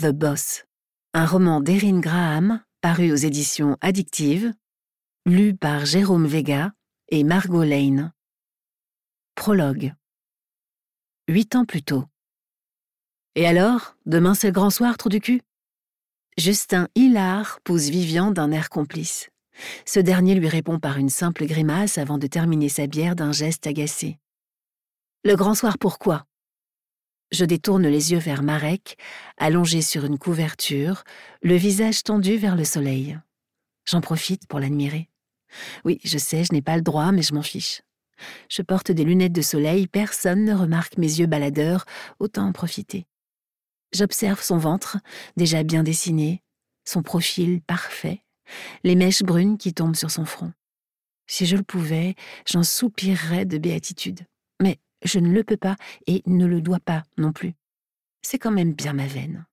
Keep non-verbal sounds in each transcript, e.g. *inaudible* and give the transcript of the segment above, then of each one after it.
The Boss, un roman d'Erin Graham paru aux éditions Addictives, lu par Jérôme Vega et Margot Lane. Prologue. Huit ans plus tôt. Et alors, demain c'est le grand soir, trou du cul? Justin Hillard pousse Vivian d'un air complice. Ce dernier lui répond par une simple grimace avant de terminer sa bière d'un geste agacé. Le grand soir pourquoi? Je détourne les yeux vers Marek, allongé sur une couverture, le visage tendu vers le soleil. J'en profite pour l'admirer. Oui, je sais, je n'ai pas le droit, mais je m'en fiche. Je porte des lunettes de soleil, personne ne remarque mes yeux baladeurs, autant en profiter. J'observe son ventre, déjà bien dessiné, son profil parfait, les mèches brunes qui tombent sur son front. Si je le pouvais, j'en soupirerais de béatitude. Je ne le peux pas et ne le dois pas non plus. C'est quand même bien ma veine.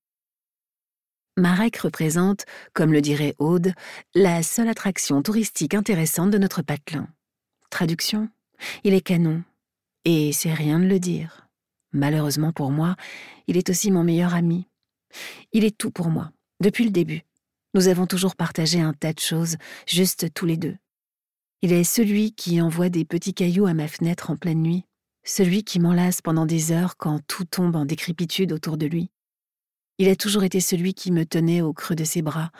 Marek représente, comme le dirait Aude, la seule attraction touristique intéressante de notre patelin. Traduction Il est canon. Et c'est rien de le dire. Malheureusement pour moi, il est aussi mon meilleur ami. Il est tout pour moi, depuis le début. Nous avons toujours partagé un tas de choses, juste tous les deux. Il est celui qui envoie des petits cailloux à ma fenêtre en pleine nuit, celui qui m'enlace pendant des heures quand tout tombe en décrépitude autour de lui. Il a toujours été celui qui me tenait au creux de ses bras,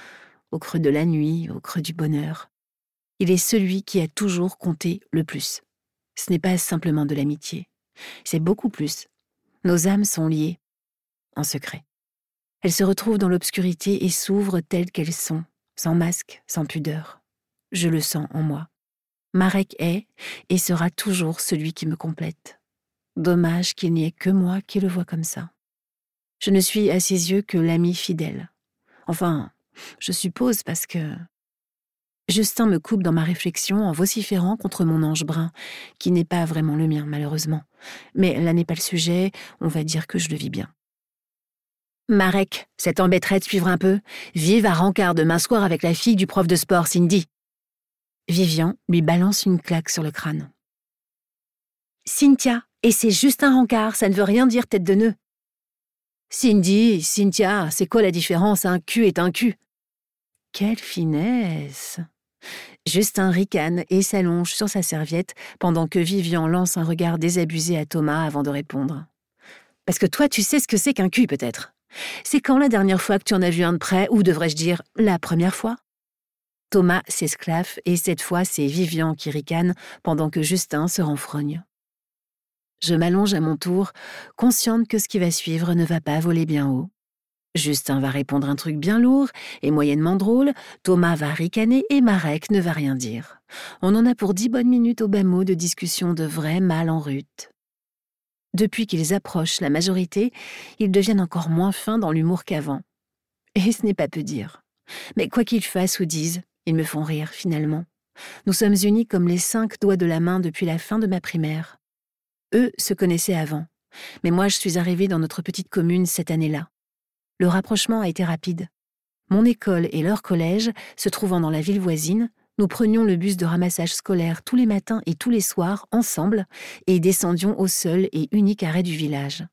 au creux de la nuit, au creux du bonheur. Il est celui qui a toujours compté le plus. Ce n'est pas simplement de l'amitié, c'est beaucoup plus. Nos âmes sont liées, en secret. Elles se retrouvent dans l'obscurité et s'ouvrent telles qu'elles sont, sans masque, sans pudeur. Je le sens en moi. Marek est et sera toujours celui qui me complète. Dommage qu'il n'y ait que moi qui le vois comme ça. Je ne suis à ses yeux que l'ami fidèle. Enfin, je suppose parce que... Justin me coupe dans ma réflexion en vociférant contre mon ange brun, qui n'est pas vraiment le mien, malheureusement. Mais là n'est pas le sujet, on va dire que je le vis bien. Marek, cette embêterait de suivre un peu. Vive à rencard de m'asseoir avec la fille du prof de sport, Cindy. Vivian lui balance une claque sur le crâne. Cynthia, et c'est juste un rencard, ça ne veut rien dire tête de nœud. Cindy, Cynthia, c'est quoi la différence? Un cul est un cul. Quelle finesse Justin ricane et s'allonge sur sa serviette pendant que Vivian lance un regard désabusé à Thomas avant de répondre. Parce que toi, tu sais ce que c'est qu'un cul, peut-être. C'est quand la dernière fois que tu en as vu un de près, ou devrais-je dire la première fois? Thomas s'esclaffe et cette fois c'est Vivian qui ricane pendant que Justin se renfrogne. Je m'allonge à mon tour, consciente que ce qui va suivre ne va pas voler bien haut. Justin va répondre un truc bien lourd et moyennement drôle, Thomas va ricaner et Marek ne va rien dire. On en a pour dix bonnes minutes au bas mot de discussion de vrai mal en rute. Depuis qu'ils approchent la majorité, ils deviennent encore moins fins dans l'humour qu'avant. Et ce n'est pas peu dire. Mais quoi qu'ils fassent ou disent, ils me font rire finalement. Nous sommes unis comme les cinq doigts de la main depuis la fin de ma primaire. Eux se connaissaient avant, mais moi je suis arrivée dans notre petite commune cette année-là. Le rapprochement a été rapide. Mon école et leur collège, se trouvant dans la ville voisine, nous prenions le bus de ramassage scolaire tous les matins et tous les soirs ensemble et descendions au seul et unique arrêt du village.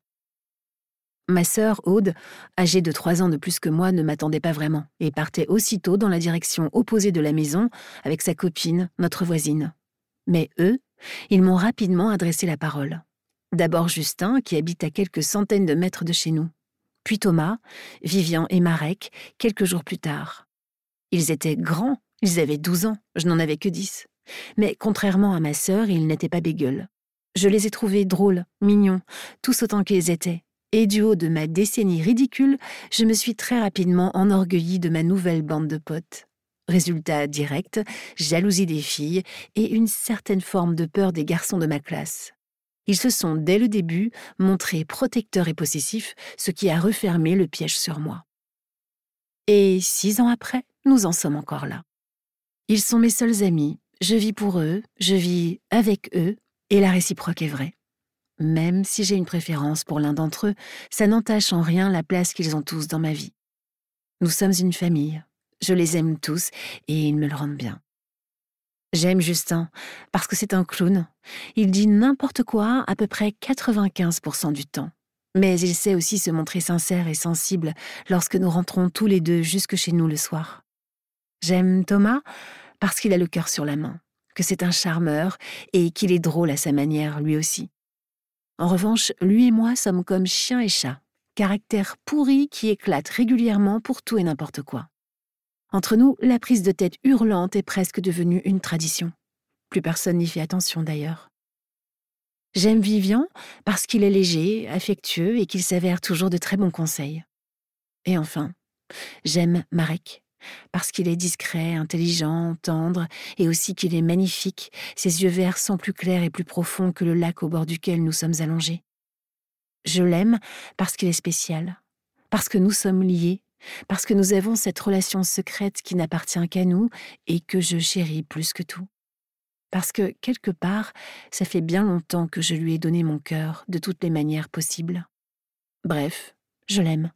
Ma sœur, Aude, âgée de trois ans de plus que moi, ne m'attendait pas vraiment et partait aussitôt dans la direction opposée de la maison avec sa copine, notre voisine. Mais eux, ils m'ont rapidement adressé la parole. D'abord Justin, qui habite à quelques centaines de mètres de chez nous. Puis Thomas, Vivian et Marek, quelques jours plus tard. Ils étaient grands ils avaient douze ans, je n'en avais que dix. Mais contrairement à ma sœur, ils n'étaient pas bégueules. Je les ai trouvés drôles, mignons, tous autant qu'ils étaient. Et du haut de ma décennie ridicule, je me suis très rapidement enorgueillie de ma nouvelle bande de potes. Résultat direct, jalousie des filles et une certaine forme de peur des garçons de ma classe. Ils se sont, dès le début, montrés protecteurs et possessifs, ce qui a refermé le piège sur moi. Et six ans après, nous en sommes encore là. Ils sont mes seuls amis, je vis pour eux, je vis avec eux, et la réciproque est vraie. Même si j'ai une préférence pour l'un d'entre eux, ça n'entache en rien la place qu'ils ont tous dans ma vie. Nous sommes une famille, je les aime tous, et ils me le rendent bien. J'aime Justin, parce que c'est un clown. Il dit n'importe quoi à peu près 95% du temps. Mais il sait aussi se montrer sincère et sensible lorsque nous rentrons tous les deux jusque chez nous le soir. J'aime Thomas parce qu'il a le cœur sur la main, que c'est un charmeur et qu'il est drôle à sa manière lui aussi. En revanche, lui et moi sommes comme chien et chat, caractère pourri qui éclate régulièrement pour tout et n'importe quoi. Entre nous, la prise de tête hurlante est presque devenue une tradition. Plus personne n'y fait attention d'ailleurs. J'aime Vivian parce qu'il est léger, affectueux et qu'il s'avère toujours de très bons conseils. Et enfin, j'aime Marek parce qu'il est discret, intelligent, tendre, et aussi qu'il est magnifique, ses yeux verts sont plus clairs et plus profonds que le lac au bord duquel nous sommes allongés. Je l'aime parce qu'il est spécial, parce que nous sommes liés, parce que nous avons cette relation secrète qui n'appartient qu'à nous et que je chéris plus que tout parce que, quelque part, ça fait bien longtemps que je lui ai donné mon cœur de toutes les manières possibles. Bref, je l'aime,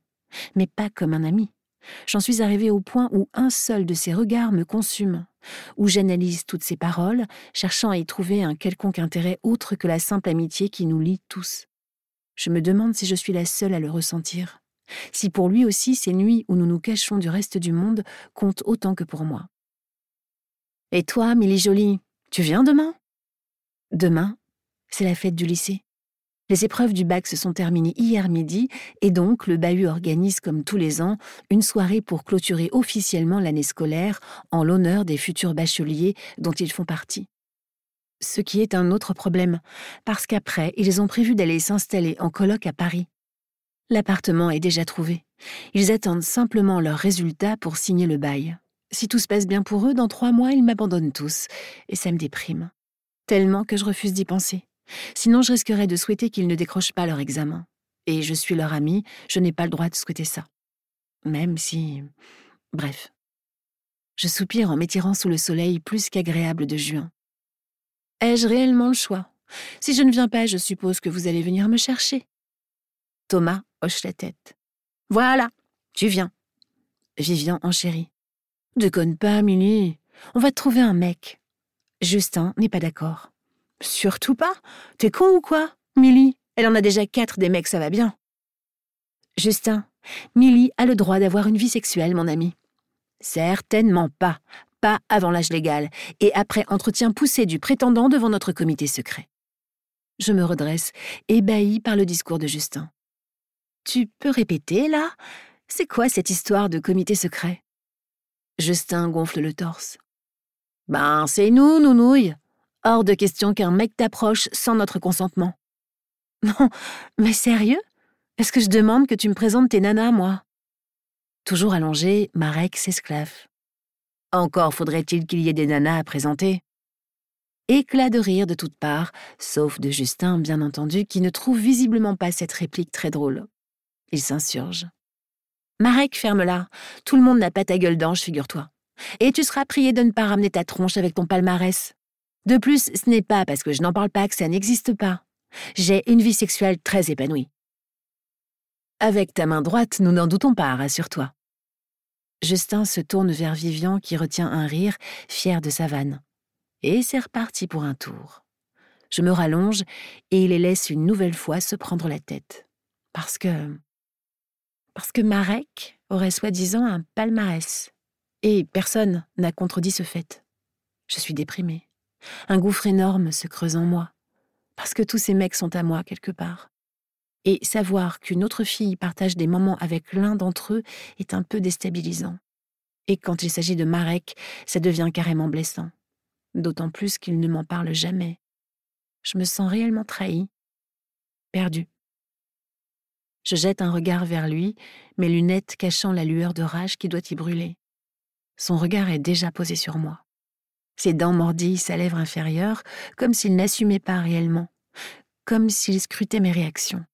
mais pas comme un ami. J'en suis arrivée au point où un seul de ses regards me consume, où j'analyse toutes ses paroles, cherchant à y trouver un quelconque intérêt autre que la simple amitié qui nous lie tous. Je me demande si je suis la seule à le ressentir, si pour lui aussi ces nuits où nous nous cachons du reste du monde comptent autant que pour moi. Et toi, Milly Jolie, tu viens demain? Demain, c'est la fête du lycée. Les épreuves du bac se sont terminées hier midi et donc le bahut organise comme tous les ans une soirée pour clôturer officiellement l'année scolaire en l'honneur des futurs bacheliers dont ils font partie. Ce qui est un autre problème, parce qu'après, ils ont prévu d'aller s'installer en colloque à Paris. L'appartement est déjà trouvé. Ils attendent simplement leurs résultats pour signer le bail. Si tout se passe bien pour eux, dans trois mois, ils m'abandonnent tous, et ça me déprime. Tellement que je refuse d'y penser. Sinon, je risquerais de souhaiter qu'ils ne décrochent pas leur examen. Et je suis leur ami, je n'ai pas le droit de souhaiter ça. Même si... Bref. Je soupire en m'étirant sous le soleil plus qu'agréable de juin. Ai-je réellement le choix? Si je ne viens pas, je suppose que vous allez venir me chercher. Thomas hoche la tête. Voilà, tu viens. Vivian enchérit. Déconne pas, Milly. On va te trouver un mec. Justin n'est pas d'accord. Surtout pas? T'es con ou quoi, Milly Elle en a déjà quatre des mecs, ça va bien. Justin, Milly a le droit d'avoir une vie sexuelle, mon ami. Certainement pas. Pas avant l'âge légal et après entretien poussé du prétendant devant notre comité secret. Je me redresse, ébahi par le discours de Justin. Tu peux répéter, là? C'est quoi cette histoire de comité secret? Justin gonfle le torse. Ben, c'est nous, nounouille. Hors de question qu'un mec t'approche sans notre consentement. *laughs* Non, mais sérieux? Est-ce que je demande que tu me présentes tes nanas, moi? Toujours allongé, Marek s'esclave. Encore faudrait-il qu'il y ait des nanas à présenter. Éclat de rire de toutes parts, sauf de Justin, bien entendu, qui ne trouve visiblement pas cette réplique très drôle. Il s'insurge. Marek, ferme-la. Tout le monde n'a pas ta gueule d'ange, figure-toi. Et tu seras prié de ne pas ramener ta tronche avec ton palmarès. De plus, ce n'est pas parce que je n'en parle pas que ça n'existe pas. J'ai une vie sexuelle très épanouie. Avec ta main droite, nous n'en doutons pas, rassure-toi. Justin se tourne vers Vivian qui retient un rire, fier de sa vanne. Et c'est reparti pour un tour. Je me rallonge et les laisse une nouvelle fois se prendre la tête. Parce que parce que Marek aurait soi-disant un palmarès. Et personne n'a contredit ce fait. Je suis déprimée. Un gouffre énorme se creuse en moi. Parce que tous ces mecs sont à moi quelque part. Et savoir qu'une autre fille partage des moments avec l'un d'entre eux est un peu déstabilisant. Et quand il s'agit de Marek, ça devient carrément blessant. D'autant plus qu'il ne m'en parle jamais. Je me sens réellement trahie, perdue. Je jette un regard vers lui, mes lunettes cachant la lueur de rage qui doit y brûler. Son regard est déjà posé sur moi. Ses dents mordillent sa lèvre inférieure, comme s'il n'assumait pas réellement, comme s'il scrutait mes réactions.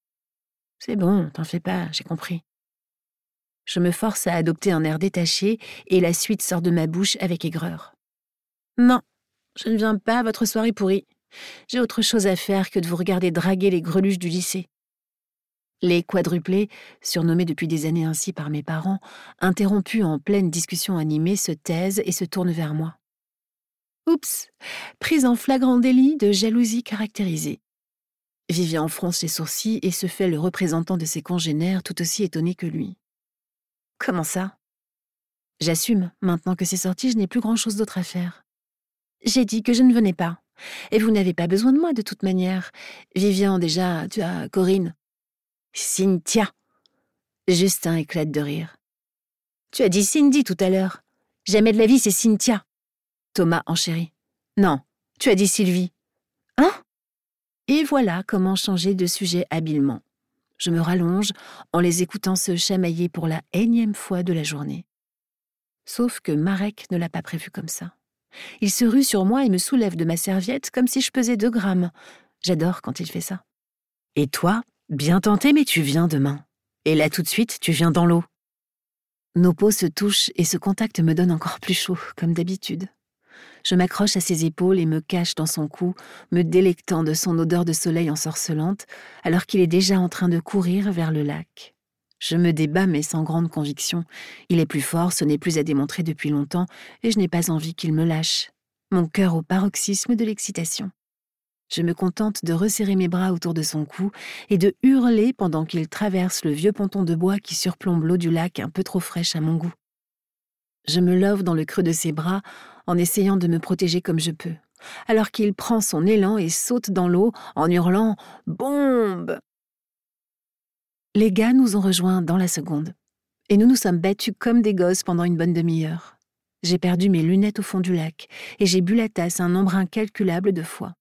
C'est bon, t'en fais pas, j'ai compris. Je me force à adopter un air détaché et la suite sort de ma bouche avec aigreur. Non, je ne viens pas à votre soirée pourrie. J'ai autre chose à faire que de vous regarder draguer les greluches du lycée. Les quadruplés, surnommés depuis des années ainsi par mes parents, interrompus en pleine discussion animée, se taisent et se tournent vers moi. Oups, prise en flagrant délit de jalousie caractérisée. Vivian fronce les sourcils et se fait le représentant de ses congénères tout aussi étonné que lui. Comment ça? J'assume, maintenant que c'est sorti, je n'ai plus grand-chose d'autre à faire. J'ai dit que je ne venais pas. Et vous n'avez pas besoin de moi de toute manière. Vivian, déjà, tu as Corinne. Cynthia. Justin éclate de rire. Tu as dit Cindy tout à l'heure. Jamais de la vie, c'est Cynthia. Thomas enchérit. Non, tu as dit Sylvie. Hein? Et voilà comment changer de sujet habilement. Je me rallonge en les écoutant se chamailler pour la énième fois de la journée. Sauf que Marek ne l'a pas prévu comme ça. Il se rue sur moi et me soulève de ma serviette comme si je pesais deux grammes. J'adore quand il fait ça. Et toi, bien tenté, mais tu viens demain. Et là tout de suite, tu viens dans l'eau. Nos peaux se touchent et ce contact me donne encore plus chaud, comme d'habitude. Je m'accroche à ses épaules et me cache dans son cou, me délectant de son odeur de soleil ensorcelante, alors qu'il est déjà en train de courir vers le lac. Je me débat, mais sans grande conviction. Il est plus fort, ce n'est plus à démontrer depuis longtemps, et je n'ai pas envie qu'il me lâche. Mon cœur au paroxysme de l'excitation. Je me contente de resserrer mes bras autour de son cou et de hurler pendant qu'il traverse le vieux ponton de bois qui surplombe l'eau du lac un peu trop fraîche à mon goût. Je me love dans le creux de ses bras en essayant de me protéger comme je peux, alors qu'il prend son élan et saute dans l'eau en hurlant Bombe Les gars nous ont rejoints dans la seconde, et nous nous sommes battus comme des gosses pendant une bonne demi-heure. J'ai perdu mes lunettes au fond du lac, et j'ai bu la tasse un nombre incalculable de fois.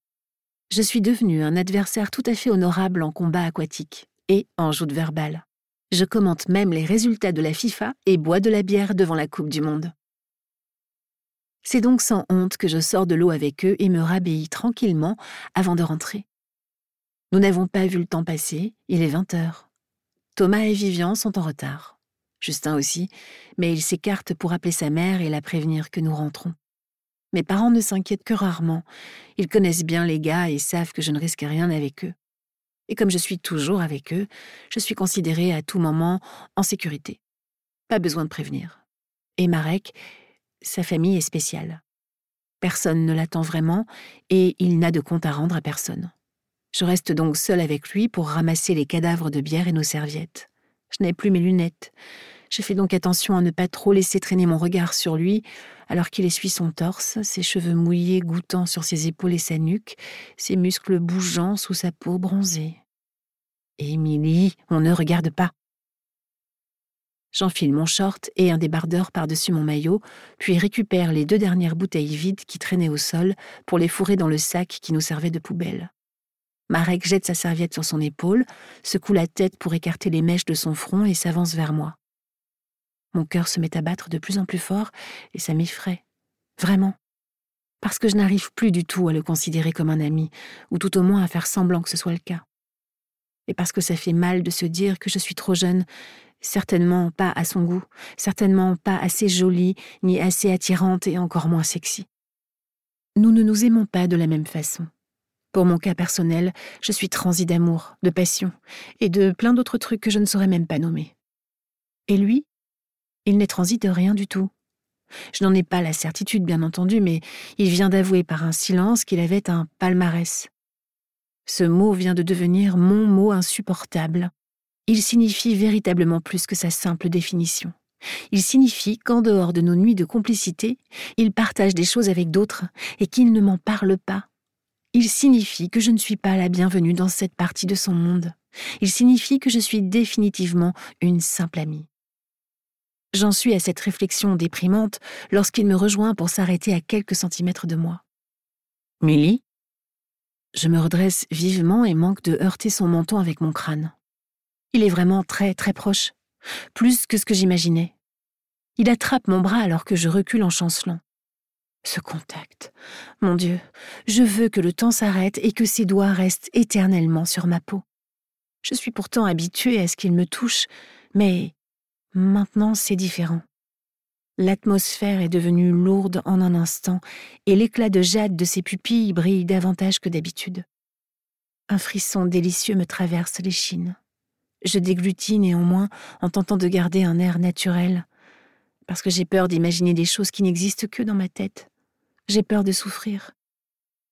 Je suis devenu un adversaire tout à fait honorable en combat aquatique et en joute verbale. Je commente même les résultats de la FIFA et bois de la bière devant la Coupe du Monde. C'est donc sans honte que je sors de l'eau avec eux et me rhabille tranquillement avant de rentrer. Nous n'avons pas vu le temps passer, il est 20 heures. Thomas et Vivian sont en retard. Justin aussi, mais il s'écarte pour appeler sa mère et la prévenir que nous rentrons. Mes parents ne s'inquiètent que rarement. Ils connaissent bien les gars et savent que je ne risque rien avec eux. Et comme je suis toujours avec eux, je suis considérée à tout moment en sécurité. Pas besoin de prévenir. Et Marek, sa famille est spéciale. Personne ne l'attend vraiment et il n'a de compte à rendre à personne. Je reste donc seule avec lui pour ramasser les cadavres de bière et nos serviettes. Je n'ai plus mes lunettes. Je fais donc attention à ne pas trop laisser traîner mon regard sur lui, alors qu'il essuie son torse, ses cheveux mouillés goûtant sur ses épaules et sa nuque, ses muscles bougeant sous sa peau bronzée. Émilie, on ne regarde pas. J'enfile mon short et un débardeur par-dessus mon maillot, puis récupère les deux dernières bouteilles vides qui traînaient au sol pour les fourrer dans le sac qui nous servait de poubelle. Marek jette sa serviette sur son épaule, secoue la tête pour écarter les mèches de son front et s'avance vers moi. Mon cœur se met à battre de plus en plus fort et ça m'effraie. Vraiment. Parce que je n'arrive plus du tout à le considérer comme un ami, ou tout au moins à faire semblant que ce soit le cas. Et parce que ça fait mal de se dire que je suis trop jeune, certainement pas à son goût, certainement pas assez jolie, ni assez attirante et encore moins sexy. Nous ne nous aimons pas de la même façon. Pour mon cas personnel, je suis transi d'amour, de passion, et de plein d'autres trucs que je ne saurais même pas nommer. Et lui, il n'est transi de rien du tout. Je n'en ai pas la certitude, bien entendu, mais il vient d'avouer par un silence qu'il avait un palmarès. Ce mot vient de devenir mon mot insupportable. Il signifie véritablement plus que sa simple définition. Il signifie qu'en dehors de nos nuits de complicité, il partage des choses avec d'autres et qu'il ne m'en parle pas. Il signifie que je ne suis pas la bienvenue dans cette partie de son monde. Il signifie que je suis définitivement une simple amie. J'en suis à cette réflexion déprimante lorsqu'il me rejoint pour s'arrêter à quelques centimètres de moi. Milly? Je me redresse vivement et manque de heurter son menton avec mon crâne. Il est vraiment très très proche, plus que ce que j'imaginais. Il attrape mon bras alors que je recule en chancelant. Ce contact. Mon Dieu, je veux que le temps s'arrête et que ses doigts restent éternellement sur ma peau. Je suis pourtant habituée à ce qu'il me touche, mais Maintenant, c'est différent. L'atmosphère est devenue lourde en un instant, et l'éclat de jade de ses pupilles brille davantage que d'habitude. Un frisson délicieux me traverse l'échine. Je déglutis néanmoins en tentant de garder un air naturel, parce que j'ai peur d'imaginer des choses qui n'existent que dans ma tête. J'ai peur de souffrir.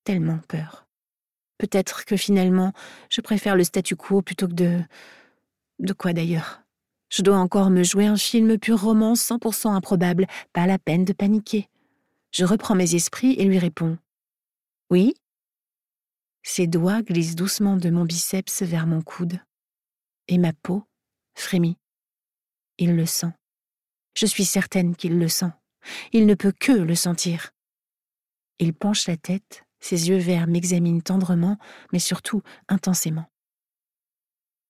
Tellement peur. Peut-être que finalement, je préfère le statu quo plutôt que de. De quoi d'ailleurs? Je dois encore me jouer un film pur romance 100% improbable, pas la peine de paniquer. Je reprends mes esprits et lui réponds. Oui Ses doigts glissent doucement de mon biceps vers mon coude. Et ma peau frémit. Il le sent. Je suis certaine qu'il le sent. Il ne peut que le sentir. Il penche la tête, ses yeux verts m'examinent tendrement, mais surtout intensément.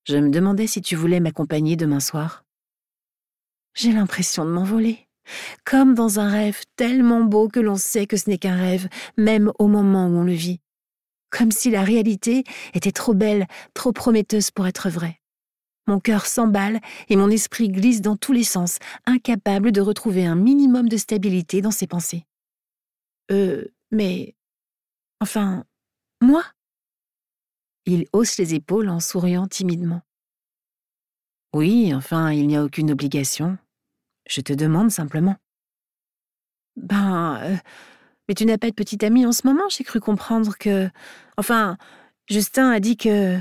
Je me demandais si tu voulais m'accompagner demain soir. J'ai l'impression de m'envoler, comme dans un rêve tellement beau que l'on sait que ce n'est qu'un rêve, même au moment où on le vit. Comme si la réalité était trop belle, trop prometteuse pour être vraie. Mon cœur s'emballe et mon esprit glisse dans tous les sens, incapable de retrouver un minimum de stabilité dans ses pensées. Euh, mais. Enfin. Moi? Il hausse les épaules en souriant timidement. Oui, enfin, il n'y a aucune obligation. Je te demande simplement. Ben. Euh, mais tu n'as pas de petite amie en ce moment, j'ai cru comprendre que. Enfin, Justin a dit que.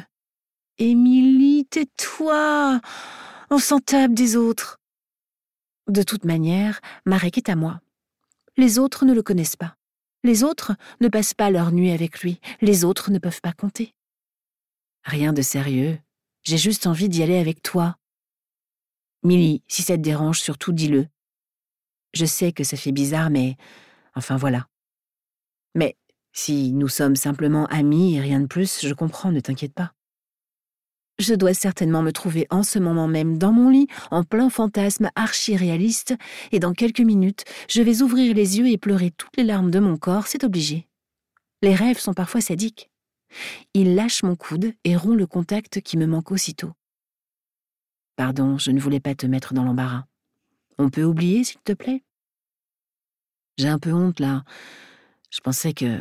Émilie, tais-toi On s'en tape des autres. De toute manière, Marek est à moi. Les autres ne le connaissent pas. Les autres ne passent pas leur nuit avec lui. Les autres ne peuvent pas compter. Rien de sérieux. J'ai juste envie d'y aller avec toi. Milly, si ça te dérange, surtout dis-le. Je sais que ça fait bizarre, mais enfin voilà. Mais si nous sommes simplement amis et rien de plus, je comprends, ne t'inquiète pas. Je dois certainement me trouver en ce moment même dans mon lit, en plein fantasme archi-réaliste, et dans quelques minutes, je vais ouvrir les yeux et pleurer toutes les larmes de mon corps, c'est obligé. Les rêves sont parfois sadiques. Il lâche mon coude et rompt le contact qui me manque aussitôt. Pardon, je ne voulais pas te mettre dans l'embarras. On peut oublier, s'il te plaît? J'ai un peu honte, là. Je pensais que...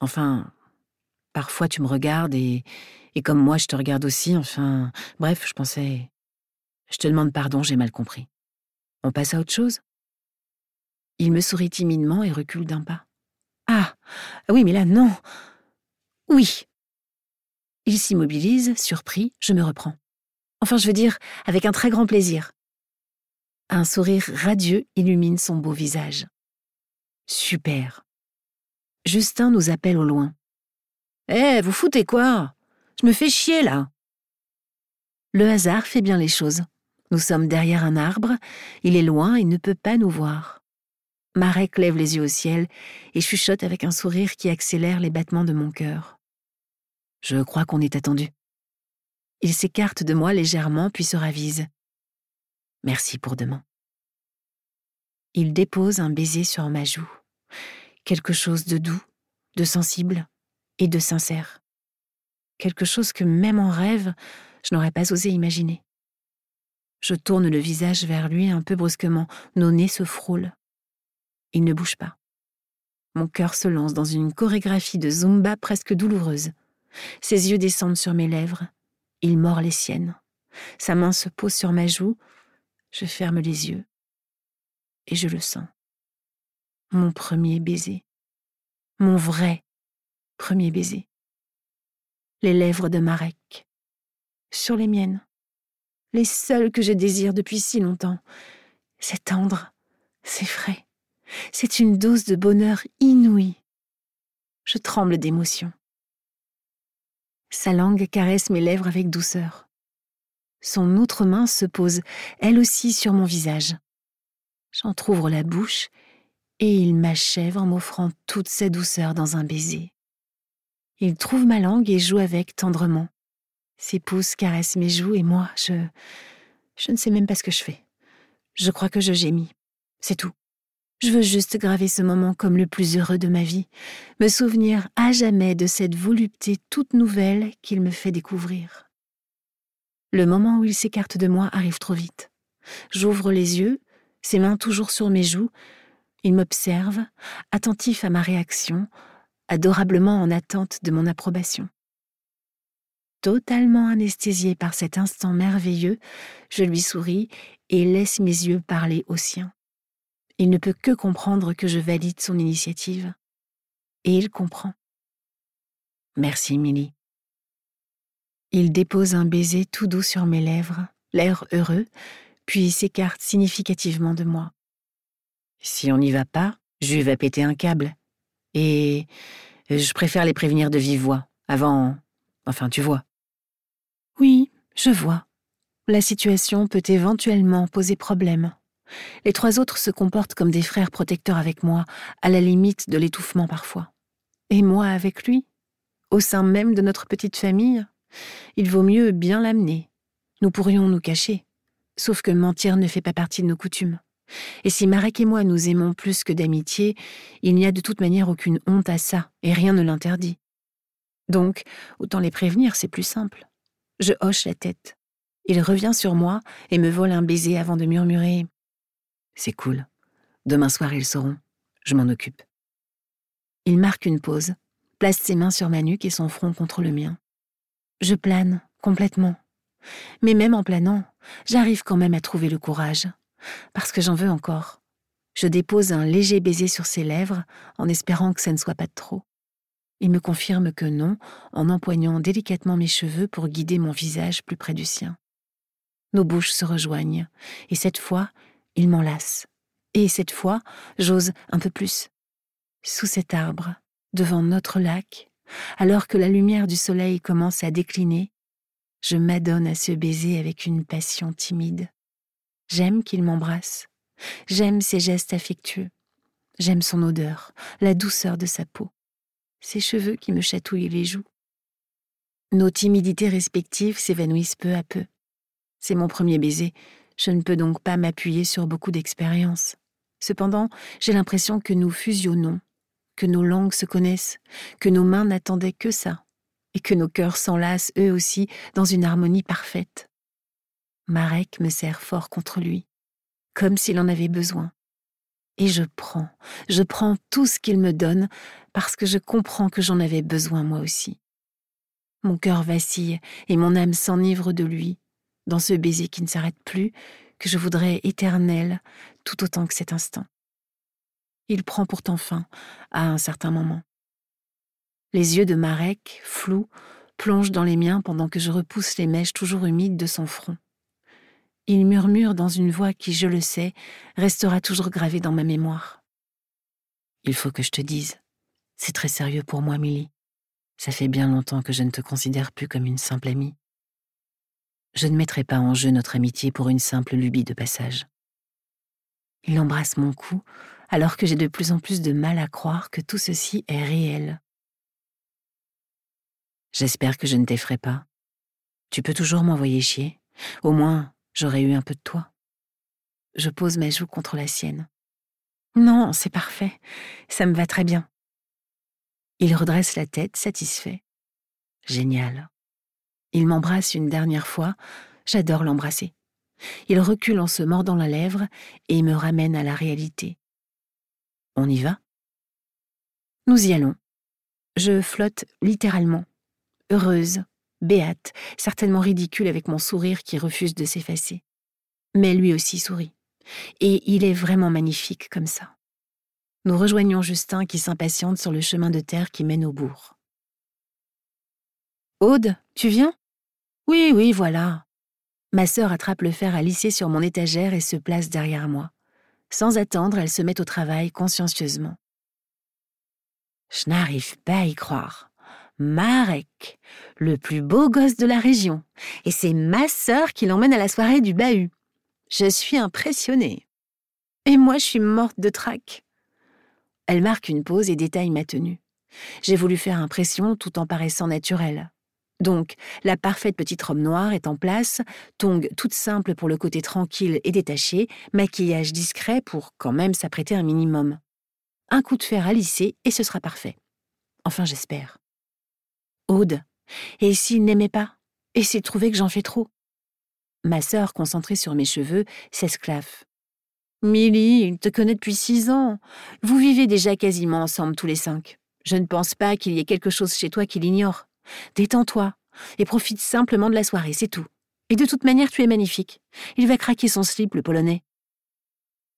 Enfin, parfois tu me regardes et et comme moi, je te regarde aussi, enfin. Bref, je pensais. Je te demande pardon, j'ai mal compris. On passe à autre chose? Il me sourit timidement et recule d'un pas. Ah Oui, mais là, non Oui Il s'immobilise, surpris, je me reprends. Enfin, je veux dire, avec un très grand plaisir. Un sourire radieux illumine son beau visage. Super. Justin nous appelle au loin. Eh, vous foutez quoi? Je me fais chier là. Le hasard fait bien les choses. Nous sommes derrière un arbre, il est loin et ne peut pas nous voir. Marek lève les yeux au ciel et chuchote avec un sourire qui accélère les battements de mon cœur. Je crois qu'on est attendu. Il s'écarte de moi légèrement puis se ravise. Merci pour demain. Il dépose un baiser sur ma joue, quelque chose de doux, de sensible et de sincère quelque chose que même en rêve, je n'aurais pas osé imaginer. Je tourne le visage vers lui un peu brusquement, nos nez se frôlent. Il ne bouge pas. Mon cœur se lance dans une chorégraphie de zumba presque douloureuse. Ses yeux descendent sur mes lèvres. Il mord les siennes. Sa main se pose sur ma joue. Je ferme les yeux. Et je le sens. Mon premier baiser. Mon vrai premier baiser les lèvres de Marek. Sur les miennes. Les seules que je désire depuis si longtemps. C'est tendre, c'est frais. C'est une dose de bonheur inouïe. Je tremble d'émotion. Sa langue caresse mes lèvres avec douceur. Son autre main se pose, elle aussi, sur mon visage. J'entr'ouvre la bouche et il m'achève en m'offrant toute sa douceur dans un baiser. Il trouve ma langue et joue avec tendrement. Ses pouces caressent mes joues et moi, je. Je ne sais même pas ce que je fais. Je crois que je gémis. C'est tout. Je veux juste graver ce moment comme le plus heureux de ma vie, me souvenir à jamais de cette volupté toute nouvelle qu'il me fait découvrir. Le moment où il s'écarte de moi arrive trop vite. J'ouvre les yeux, ses mains toujours sur mes joues. Il m'observe, attentif à ma réaction, adorablement en attente de mon approbation. Totalement anesthésié par cet instant merveilleux, je lui souris et laisse mes yeux parler aux siens. Il ne peut que comprendre que je valide son initiative. Et il comprend. Merci, Milly. Il dépose un baiser tout doux sur mes lèvres, l'air heureux, puis s'écarte significativement de moi. Si on n'y va pas, je vais péter un câble. Et je préfère les prévenir de vive voix, avant. Enfin, tu vois. Oui, je vois. La situation peut éventuellement poser problème. Les trois autres se comportent comme des frères protecteurs avec moi, à la limite de l'étouffement parfois. Et moi avec lui, au sein même de notre petite famille, il vaut mieux bien l'amener. Nous pourrions nous cacher, sauf que mentir ne fait pas partie de nos coutumes. Et si Marek et moi nous aimons plus que d'amitié, il n'y a de toute manière aucune honte à ça, et rien ne l'interdit. Donc, autant les prévenir, c'est plus simple. Je hoche la tête. Il revient sur moi et me vole un baiser avant de murmurer C'est cool. Demain soir, ils sauront. Je m'en occupe. Il marque une pause, place ses mains sur ma nuque et son front contre le mien. Je plane, complètement. Mais même en planant, j'arrive quand même à trouver le courage, parce que j'en veux encore. Je dépose un léger baiser sur ses lèvres, en espérant que ça ne soit pas trop. Il me confirme que non, en empoignant délicatement mes cheveux pour guider mon visage plus près du sien. Nos bouches se rejoignent, et cette fois, il m'enlace. Et cette fois, j'ose un peu plus. Sous cet arbre, devant notre lac, alors que la lumière du soleil commence à décliner, je m'adonne à ce baiser avec une passion timide. J'aime qu'il m'embrasse. J'aime ses gestes affectueux. J'aime son odeur, la douceur de sa peau, ses cheveux qui me chatouillent les joues. Nos timidités respectives s'évanouissent peu à peu. C'est mon premier baiser, je ne peux donc pas m'appuyer sur beaucoup d'expérience. Cependant, j'ai l'impression que nous fusionnons, que nos langues se connaissent, que nos mains n'attendaient que ça, et que nos cœurs s'enlacent eux aussi dans une harmonie parfaite. Marek me serre fort contre lui, comme s'il en avait besoin. Et je prends, je prends tout ce qu'il me donne parce que je comprends que j'en avais besoin moi aussi. Mon cœur vacille et mon âme s'enivre de lui, dans ce baiser qui ne s'arrête plus, que je voudrais éternel tout autant que cet instant. Il prend pourtant fin à un certain moment. Les yeux de Marek, flous, plongent dans les miens pendant que je repousse les mèches toujours humides de son front. Il murmure dans une voix qui, je le sais, restera toujours gravée dans ma mémoire. Il faut que je te dise, c'est très sérieux pour moi, Milly. Ça fait bien longtemps que je ne te considère plus comme une simple amie. Je ne mettrai pas en jeu notre amitié pour une simple lubie de passage. Il embrasse mon cou, alors que j'ai de plus en plus de mal à croire que tout ceci est réel. J'espère que je ne t'effraie pas. Tu peux toujours m'envoyer chier. Au moins, j'aurais eu un peu de toi. Je pose ma joue contre la sienne. Non, c'est parfait. Ça me va très bien. Il redresse la tête, satisfait. Génial. Il m'embrasse une dernière fois. J'adore l'embrasser. Il recule en se mordant la lèvre et me ramène à la réalité. On y va? Nous y allons. Je flotte littéralement, heureuse, béate, certainement ridicule avec mon sourire qui refuse de s'effacer. Mais lui aussi sourit. Et il est vraiment magnifique comme ça. Nous rejoignons Justin qui s'impatiente sur le chemin de terre qui mène au bourg. Aude, tu viens? Oui, oui, voilà. Ma sœur attrape le fer à lisser sur mon étagère et se place derrière moi. Sans attendre, elle se met au travail consciencieusement. Je n'arrive pas à y croire. Marek, le plus beau gosse de la région, et c'est ma sœur qui l'emmène à la soirée du bahut. Je suis impressionnée. Et moi, je suis morte de trac. Elle marque une pause et détaille ma tenue. J'ai voulu faire impression tout en paraissant naturelle. Donc, la parfaite petite robe noire est en place, tongue toute simple pour le côté tranquille et détaché, maquillage discret pour quand même s'apprêter un minimum. Un coup de fer à lisser et ce sera parfait. Enfin, j'espère. Aude. Et s'il n'aimait pas? Et s'il trouvait que j'en fais trop? Ma sœur, concentrée sur mes cheveux, s'esclaffe. Milly, il te connaît depuis six ans. Vous vivez déjà quasiment ensemble tous les cinq. Je ne pense pas qu'il y ait quelque chose chez toi qu'il ignore. Détends-toi et profite simplement de la soirée, c'est tout. Et de toute manière, tu es magnifique. Il va craquer son slip, le polonais.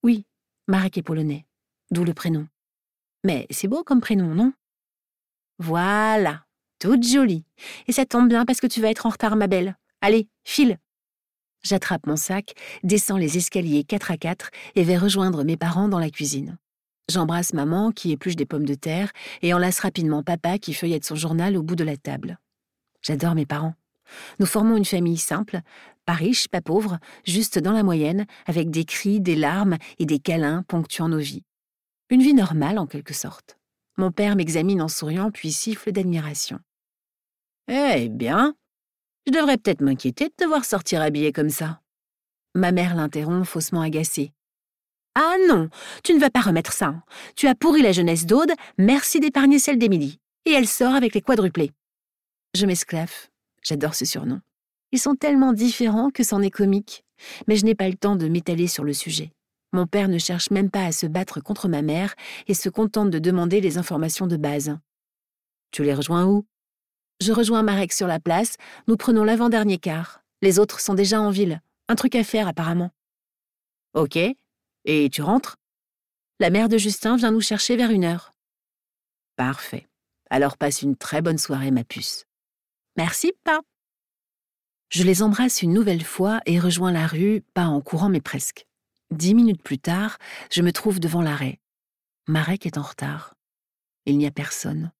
Oui, Marek est polonais, d'où le prénom. Mais c'est beau comme prénom, non? Voilà, toute jolie. Et ça tombe bien parce que tu vas être en retard, ma belle. Allez, file. J'attrape mon sac, descends les escaliers 4 à 4 et vais rejoindre mes parents dans la cuisine. J'embrasse maman qui épluche des pommes de terre et enlace rapidement papa qui feuillette son journal au bout de la table. J'adore mes parents. Nous formons une famille simple, pas riche, pas pauvre, juste dans la moyenne, avec des cris, des larmes et des câlins ponctuant nos vies. Une vie normale en quelque sorte. Mon père m'examine en souriant puis siffle d'admiration. Eh bien, je devrais peut-être m'inquiéter de te voir sortir habillée comme ça. Ma mère l'interrompt faussement agacée. Ah non, tu ne vas pas remettre ça. Tu as pourri la jeunesse d'Aude, merci d'épargner celle d'Émilie. Et elle sort avec les quadruplés. Je m'esclave. J'adore ce surnom. Ils sont tellement différents que c'en est comique. Mais je n'ai pas le temps de m'étaler sur le sujet. Mon père ne cherche même pas à se battre contre ma mère et se contente de demander les informations de base. Tu les rejoins où? Je rejoins Marek sur la place. Nous prenons l'avant-dernier car. Les autres sont déjà en ville. Un truc à faire, apparemment. Ok. Et tu rentres? La mère de Justin vient nous chercher vers une heure. Parfait. Alors passe une très bonne soirée, ma puce. Merci, pas. Je les embrasse une nouvelle fois et rejoins la rue, pas en courant mais presque. Dix minutes plus tard, je me trouve devant l'arrêt. Marek est en retard. Il n'y a personne.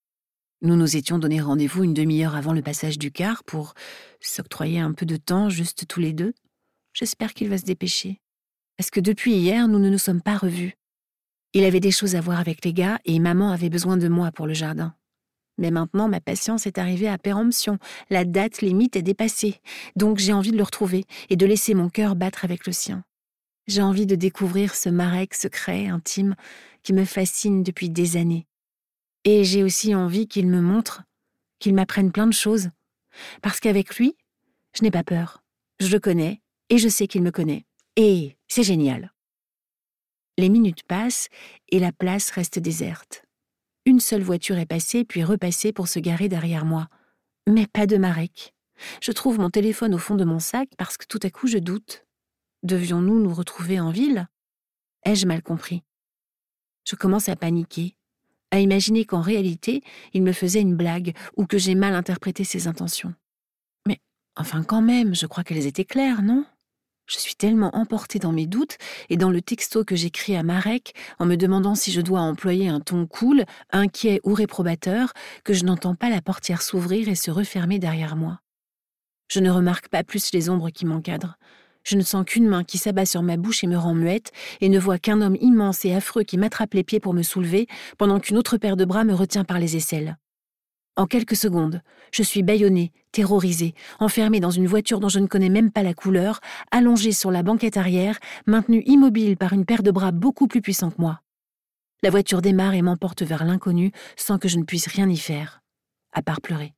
Nous nous étions donné rendez-vous une demi-heure avant le passage du car pour s'octroyer un peu de temps juste tous les deux. J'espère qu'il va se dépêcher. Parce que depuis hier, nous ne nous sommes pas revus. Il avait des choses à voir avec les gars et maman avait besoin de moi pour le jardin. Mais maintenant, ma patience est arrivée à péremption. La date limite est dépassée. Donc j'ai envie de le retrouver et de laisser mon cœur battre avec le sien. J'ai envie de découvrir ce Marek secret, intime, qui me fascine depuis des années. Et j'ai aussi envie qu'il me montre, qu'il m'apprenne plein de choses. Parce qu'avec lui, je n'ai pas peur. Je le connais et je sais qu'il me connaît. Et c'est génial. Les minutes passent et la place reste déserte. Une seule voiture est passée puis repassée pour se garer derrière moi. Mais pas de Marek. Je trouve mon téléphone au fond de mon sac parce que tout à coup je doute. Devions-nous nous retrouver en ville? Ai-je mal compris? Je commence à paniquer, à imaginer qu'en réalité, il me faisait une blague ou que j'ai mal interprété ses intentions. Mais enfin quand même, je crois qu'elles étaient claires, non? Je suis tellement emportée dans mes doutes et dans le texto que j'écris à Marek en me demandant si je dois employer un ton cool, inquiet ou réprobateur que je n'entends pas la portière s'ouvrir et se refermer derrière moi. Je ne remarque pas plus les ombres qui m'encadrent. Je ne sens qu'une main qui s'abat sur ma bouche et me rend muette, et ne vois qu'un homme immense et affreux qui m'attrape les pieds pour me soulever, pendant qu'une autre paire de bras me retient par les aisselles. En quelques secondes, je suis bâillonnée, terrorisée, enfermée dans une voiture dont je ne connais même pas la couleur, allongée sur la banquette arrière, maintenue immobile par une paire de bras beaucoup plus puissants que moi. La voiture démarre et m'emporte vers l'inconnu sans que je ne puisse rien y faire, à part pleurer.